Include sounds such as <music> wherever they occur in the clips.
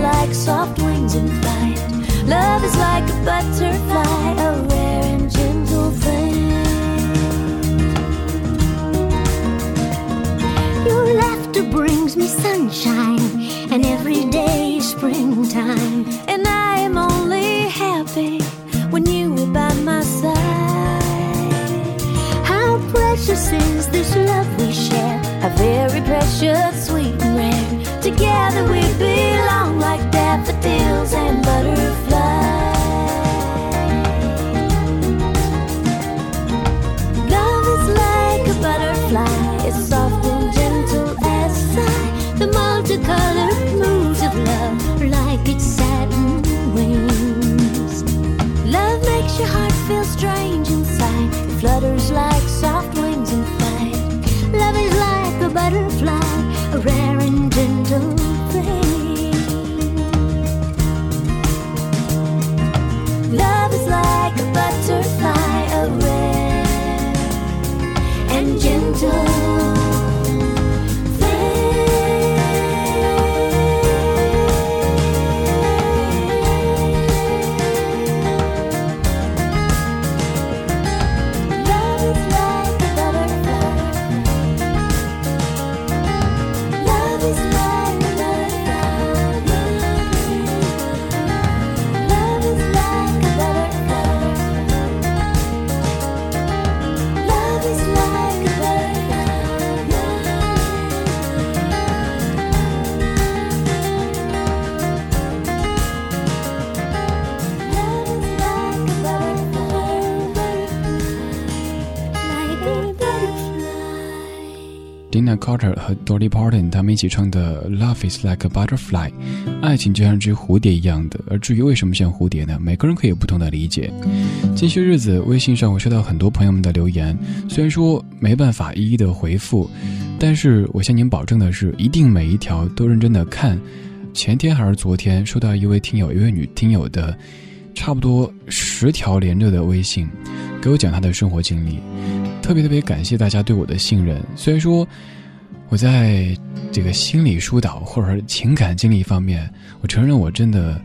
like soft wings in flight. Love is like a butterfly, a rare and gentle thing. Your laughter brings me sunshine, and every day is springtime. And I am only happy when you are by my side. How precious is this love we share? A very precious, sweet and rare. Together we belong daffodils and butterflies. Love is like a butterfly, it's soft and gentle as a sigh. The multicolored moods of love are like its satin wings. Love makes your heart feel strange inside, it flutters like. Nina Carter 和 Dolly Parton 他们一起唱的《Love Is Like a Butterfly》，爱情就像只蝴蝶一样的。而至于为什么像蝴蝶呢？每个人可以有不同的理解。近些日子，微信上我收到很多朋友们的留言，虽然说没办法一一的回复，但是我向您保证的是，一定每一条都认真的看。前天还是昨天，收到一位听友，一位女听友的，差不多十条连着的微信，给我讲她的生活经历。特别特别感谢大家对我的信任，虽然说。我在这个心理疏导或者情感经历方面，我承认我真的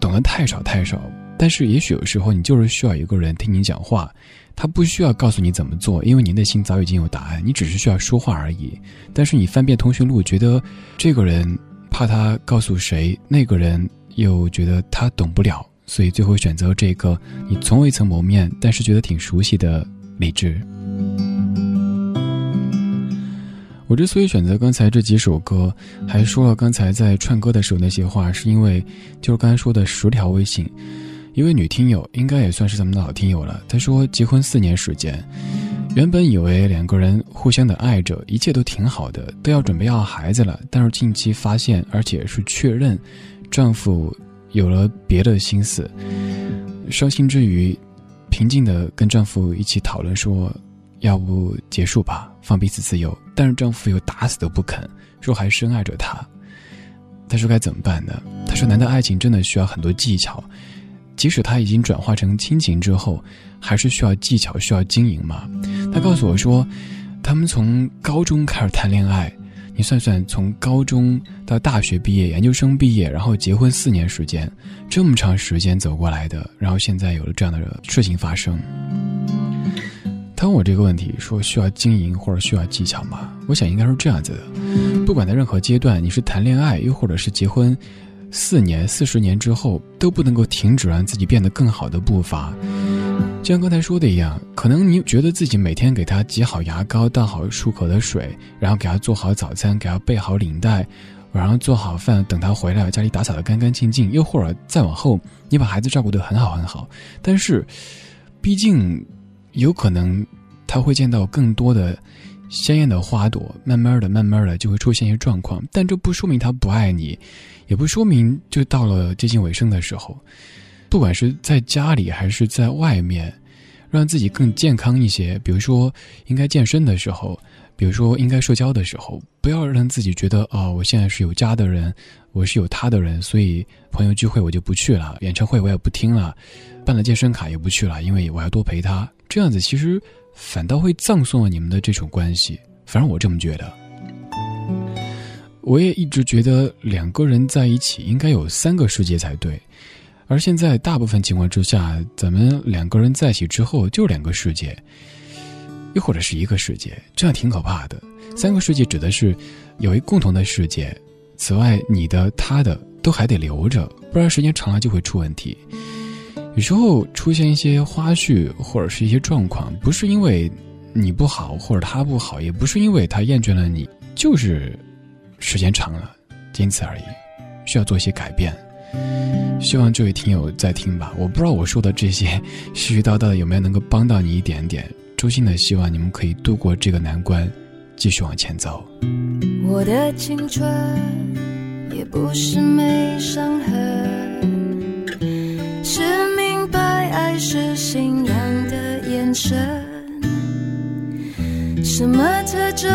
懂得太少太少。但是也许有时候你就是需要一个人听你讲话，他不需要告诉你怎么做，因为你内心早已经有答案，你只是需要说话而已。但是你翻遍通讯录，觉得这个人怕他告诉谁，那个人又觉得他懂不了，所以最后选择这个你从未曾谋面，但是觉得挺熟悉的理智。我之所以选择刚才这几首歌，还说了刚才在串歌的时候那些话，是因为就是刚才说的十条微信，一位女听友应该也算是咱们的老听友了。她说结婚四年时间，原本以为两个人互相的爱着，一切都挺好的，都要准备要孩子了。但是近期发现，而且是确认，丈夫有了别的心思。伤心之余，平静的跟丈夫一起讨论说，要不结束吧，放彼此自由。但是丈夫又打死都不肯，说还深爱着她。她说该怎么办呢？她说难道爱情真的需要很多技巧？即使他已经转化成亲情之后，还是需要技巧，需要经营吗？他告诉我说，他们从高中开始谈恋爱，你算算，从高中到大学毕业、研究生毕业，然后结婚四年时间，这么长时间走过来的，然后现在有了这样的事情发生。他问我这个问题，说需要经营或者需要技巧吗？我想应该是这样子的，不管在任何阶段，你是谈恋爱又或者是结婚。四年、四十年之后都不能够停止让自己变得更好的步伐，就像刚才说的一样，可能你觉得自己每天给他挤好牙膏、倒好漱口的水，然后给他做好早餐、给他备好领带，晚上做好饭等他回来，家里打扫的干干净净，又或者再往后，你把孩子照顾得很好很好，但是，毕竟，有可能他会见到更多的。鲜艳的花朵，慢慢的、慢慢的就会出现一些状况，但这不说明他不爱你，也不说明就到了接近尾声的时候。不管是在家里还是在外面，让自己更健康一些，比如说应该健身的时候，比如说应该社交的时候，不要让自己觉得哦，我现在是有家的人，我是有他的人，所以朋友聚会我就不去了，演唱会我也不听了，办了健身卡也不去了，因为我要多陪他。这样子其实。反倒会葬送了你们的这种关系，反正我这么觉得。我也一直觉得两个人在一起应该有三个世界才对，而现在大部分情况之下，咱们两个人在一起之后就两个世界，又或者是一个世界，这样挺可怕的。三个世界指的是有一共同的世界，此外你的、他的都还得留着，不然时间长了就会出问题。有时候出现一些花絮或者是一些状况，不是因为你不好或者他不好，也不是因为他厌倦了你，就是时间长了，仅此而已，需要做一些改变。希望这位听友在听吧，我不知道我说的这些 <laughs> 絮絮叨叨的有没有能够帮到你一点点。衷心的希望你们可以度过这个难关，继续往前走。我的青春也不是没伤痕。是信仰的眼神，什么特征，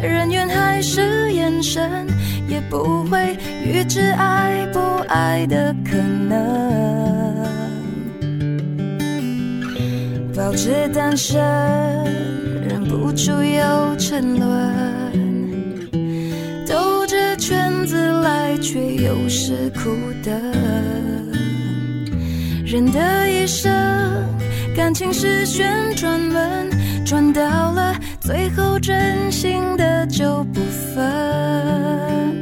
人缘还是眼神，也不会预知爱不爱的可能。保持单身，忍不住又沉沦，兜着圈子来，却又是苦的。人的一生，感情是旋转门，转到了最后，真心的就不分。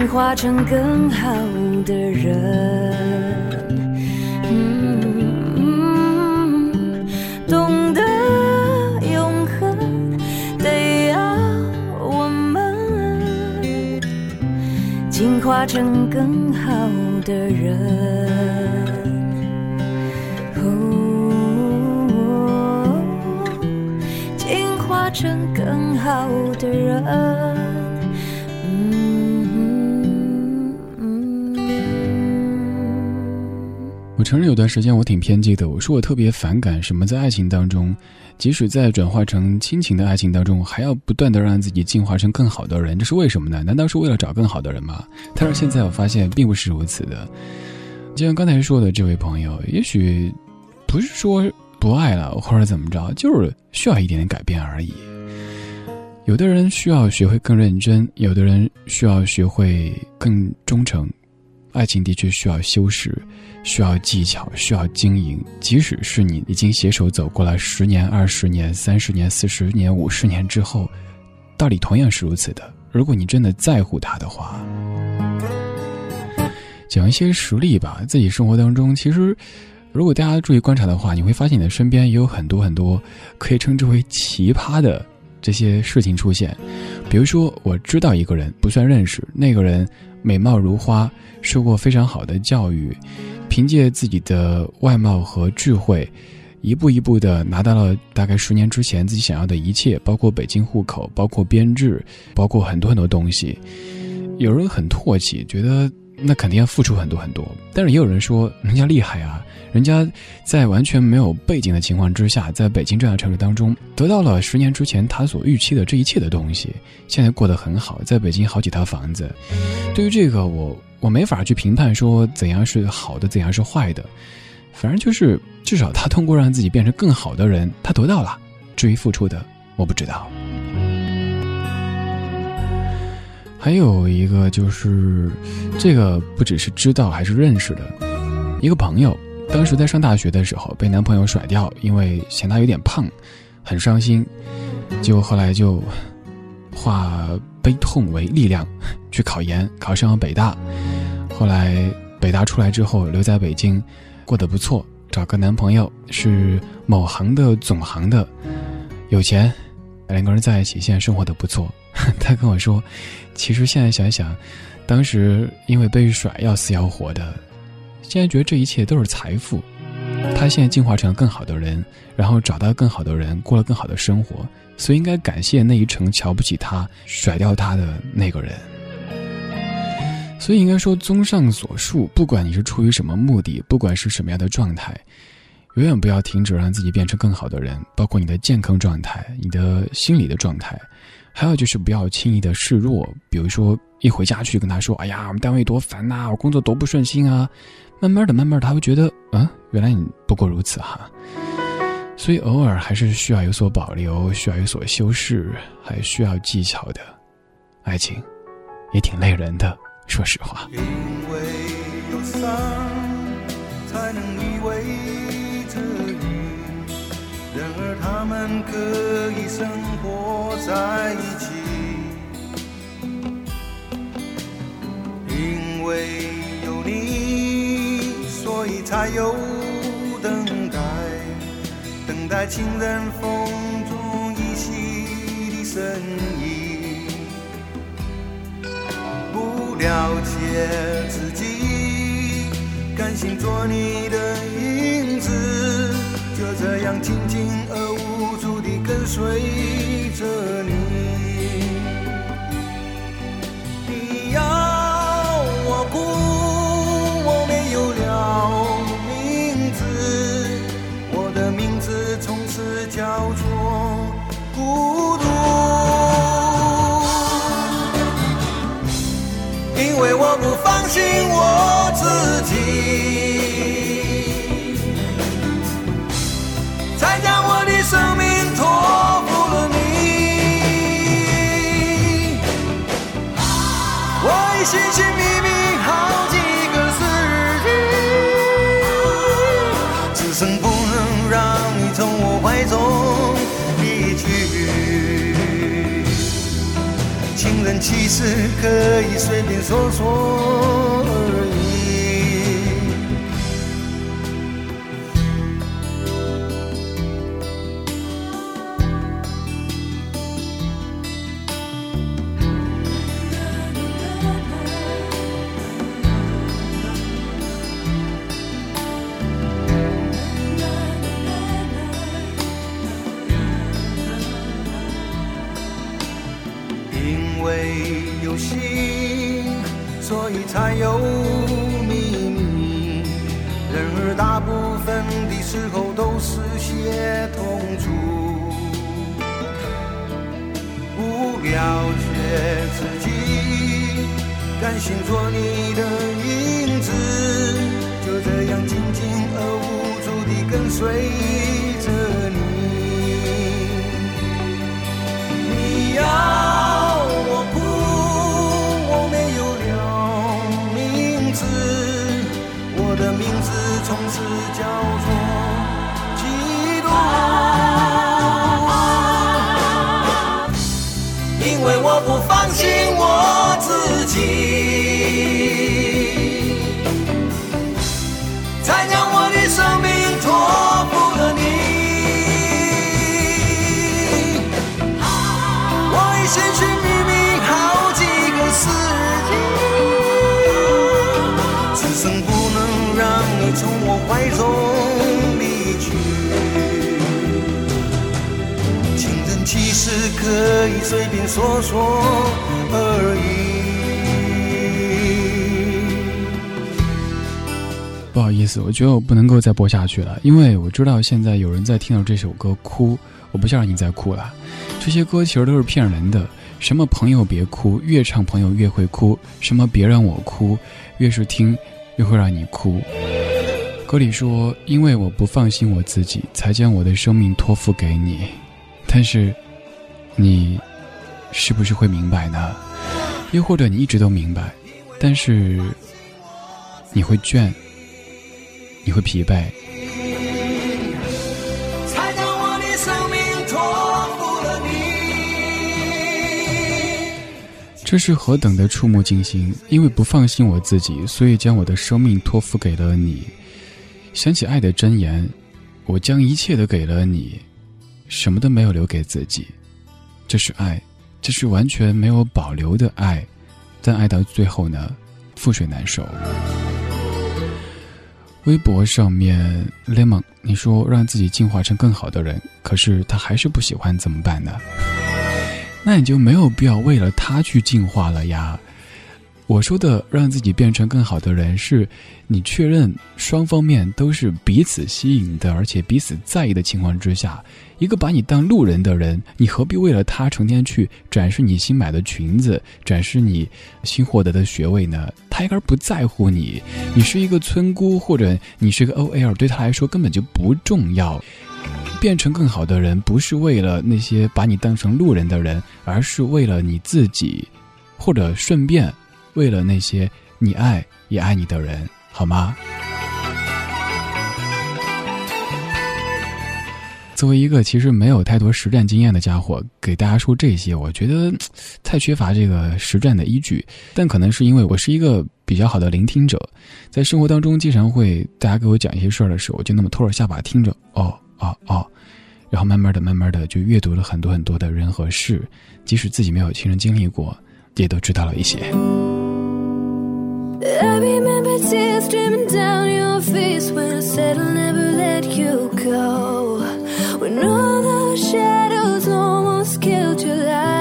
进化成更好的人。懂得永恒，得要我们进化成更好的人。进化成更好的人。我承认有段时间我挺偏激的，我说我特别反感什么在爱情当中，即使在转化成亲情的爱情当中，还要不断的让自己进化成更好的人，这是为什么呢？难道是为了找更好的人吗？但是现在我发现并不是如此的。就像刚才说的这位朋友，也许不是说不爱了或者怎么着，就是需要一点点改变而已。有的人需要学会更认真，有的人需要学会更忠诚。爱情的确需要修饰，需要技巧，需要经营。即使是你已经携手走过了十年、二十年、三十年、四十年、五十年之后，道理同样是如此的。如果你真的在乎他的话，讲一些实例吧。自己生活当中，其实如果大家注意观察的话，你会发现你的身边也有很多很多可以称之为奇葩的这些事情出现。比如说，我知道一个人不算认识，那个人美貌如花。受过非常好的教育，凭借自己的外貌和智慧，一步一步的拿到了大概十年之前自己想要的一切，包括北京户口，包括编制，包括很多很多东西。有人很唾弃，觉得那肯定要付出很多很多，但是也有人说人家厉害啊。人家在完全没有背景的情况之下，在北京这样的城市当中，得到了十年之前他所预期的这一切的东西，现在过得很好，在北京好几套房子。对于这个，我我没法去评判说怎样是好的，怎样是坏的，反正就是至少他通过让自己变成更好的人，他得到了。至于付出的，我不知道。还有一个就是，这个不只是知道，还是认识的一个朋友。当时在上大学的时候被男朋友甩掉，因为嫌他有点胖，很伤心。结果后来就化悲痛为力量，<laughs> 去考研，考上了北大。后来北大出来之后留在北京，过得不错，找个男朋友是某行的总行的，有钱，两个人在一起，现在生活的不错。<laughs> 他跟我说，其实现在想想，当时因为被甩要死要活的。现在觉得这一切都是财富，他现在进化成更好的人，然后找到更好的人，过了更好的生活，所以应该感谢那一程瞧不起他、甩掉他的那个人。所以应该说，综上所述，不管你是出于什么目的，不管是什么样的状态，永远不要停止让自己变成更好的人，包括你的健康状态、你的心理的状态，还有就是不要轻易的示弱，比如说一回家去跟他说：“哎呀，我们单位多烦呐，我工作多不顺心啊。”慢慢的，慢慢的，他会觉得，嗯，原来你不过如此哈。所以偶尔还是需要有所保留，需要有所修饰，还需要技巧的。爱情也挺累人的，说实话。因为有伤，才能依偎着你。然而他们可以生活在一起。因为有你。所以才有等待，等待情人风中依稀的身影。不了解自己，甘心做你的影子，就这样静静而无助地跟随着你。叫做孤独，因为我不放心我自己，可以随便说说。所以才有秘密。然而大部分的时候都是些痛楚，不了解自己，甘心做你的影子，就这样静静而无助地跟随着你。你要叫做嫉妒，因为我不放心我自己，才将我的生命可以随便说说而已。不好意思，我觉得我不能够再播下去了，因为我知道现在有人在听到这首歌哭，我不想让你再哭了。这些歌其实都是骗人的，什么朋友别哭，越唱朋友越会哭；什么别让我哭，越是听越会让你哭。歌里说：“因为我不放心我自己，才将我的生命托付给你。”但是，你是不是会明白呢？又或者你一直都明白，但是你会倦，你会疲惫。这是何等的触目惊心！因为不放心我自己，所以将我的生命托付给了你。想起爱的箴言，我将一切都给了你，什么都没有留给自己。这是爱，这是完全没有保留的爱，但爱到最后呢，覆水难收。微博上面，lemon，你说让自己进化成更好的人，可是他还是不喜欢，怎么办呢？那你就没有必要为了他去进化了呀。我说的让自己变成更好的人，是你确认双方面都是彼此吸引的，而且彼此在意的情况之下。一个把你当路人的人，你何必为了他成天去展示你新买的裙子，展示你新获得的学位呢？他压根不在乎你，你是一个村姑或者你是个 OL，对他来说根本就不重要。变成更好的人，不是为了那些把你当成路人的人，而是为了你自己，或者顺便为了那些你爱也爱你的人，好吗？作为一个其实没有太多实战经验的家伙，给大家说这些，我觉得太缺乏这个实战的依据。但可能是因为我是一个比较好的聆听者，在生活当中经常会大家给我讲一些事儿的时候，我就那么托着下巴听着，哦哦哦，然后慢慢的、慢慢的就阅读了很多很多的人和事，即使自己没有亲身经历过，也都知道了一些。I remember tears streaming down your face when I said I'll never let you go. When all those shadows almost killed your light.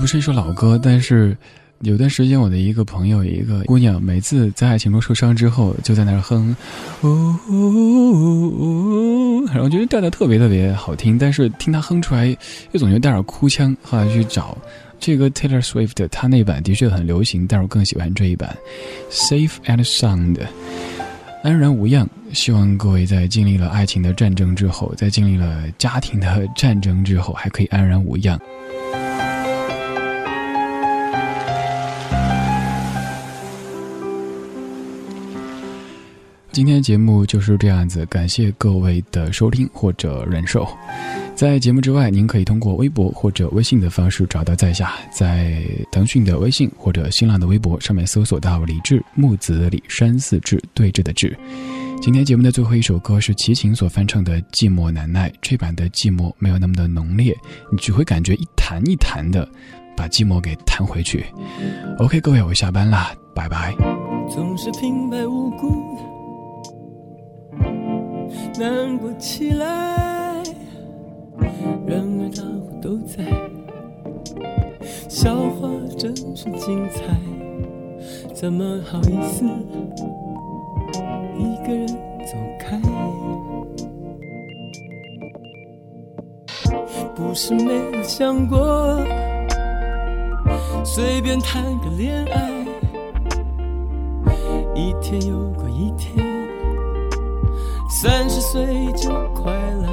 不是一首老歌，但是有段时间我的一个朋友，一个姑娘，每次在爱情中受伤之后，就在那儿哼，呜呜，然后觉得调调特别特别好听，但是听她哼出来，又总觉得带点哭腔。后来去找这个 Taylor Swift，她那版的确很流行，但是我更喜欢这一版，Safe and Sound。安然无恙。希望各位在经历了爱情的战争之后，在经历了家庭的战争之后，还可以安然无恙。今天节目就是这样子，感谢各位的收听或者忍受。在节目之外，您可以通过微博或者微信的方式找到在下，在腾讯的微信或者新浪的微博上面搜索到“李志木子李山寺志对峙的志”。今天节目的最后一首歌是齐秦所翻唱的《寂寞难耐》，这版的寂寞没有那么的浓烈，你只会感觉一弹一弹的把寂寞给弹回去。OK，各位，我下班啦，拜拜。总是平白无故难过起来。然而大伙都在，笑话真是精彩，怎么好意思一个人走开？不是没有想过随便谈个恋爱，一天又过一天，三十岁就快来。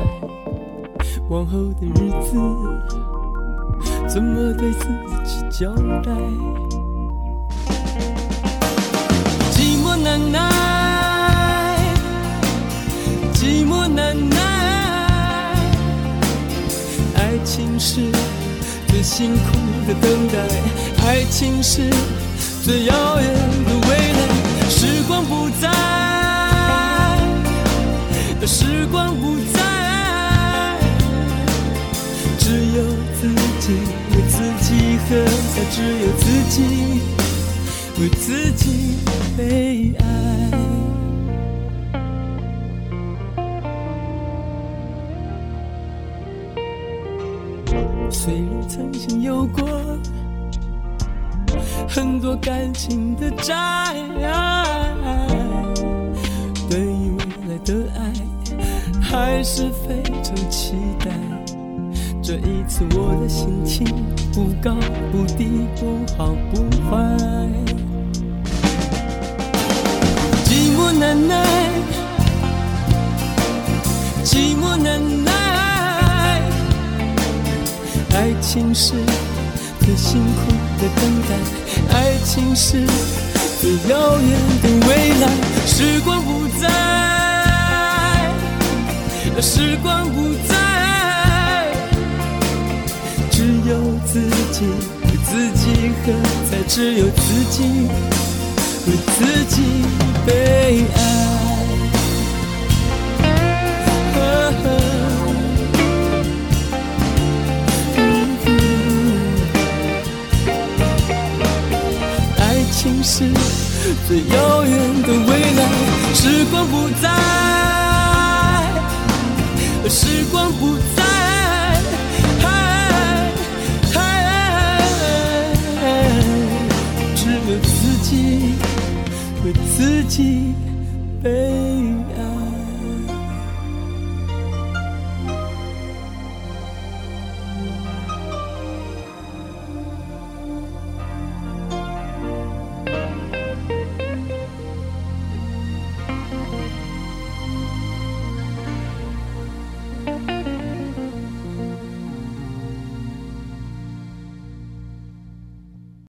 往后的日子怎么对自己交代？寂寞难耐，寂寞难耐。爱情是最辛苦的等待，爱情是最遥远的未来。时光不再。只有自己为自己喝，才只有自己为自己悲哀。虽然曾经有过很多感情的债，爱还是非常期待。这一次我的心情不高不低，不好不坏。寂寞难耐，寂寞难耐。爱情是最辛苦的等待，爱情是最遥远的未来。时光不再，时光不再。只有自己为自己喝，才只有自己为自己悲哀。爱情是最遥远的未来，时光不再，baby.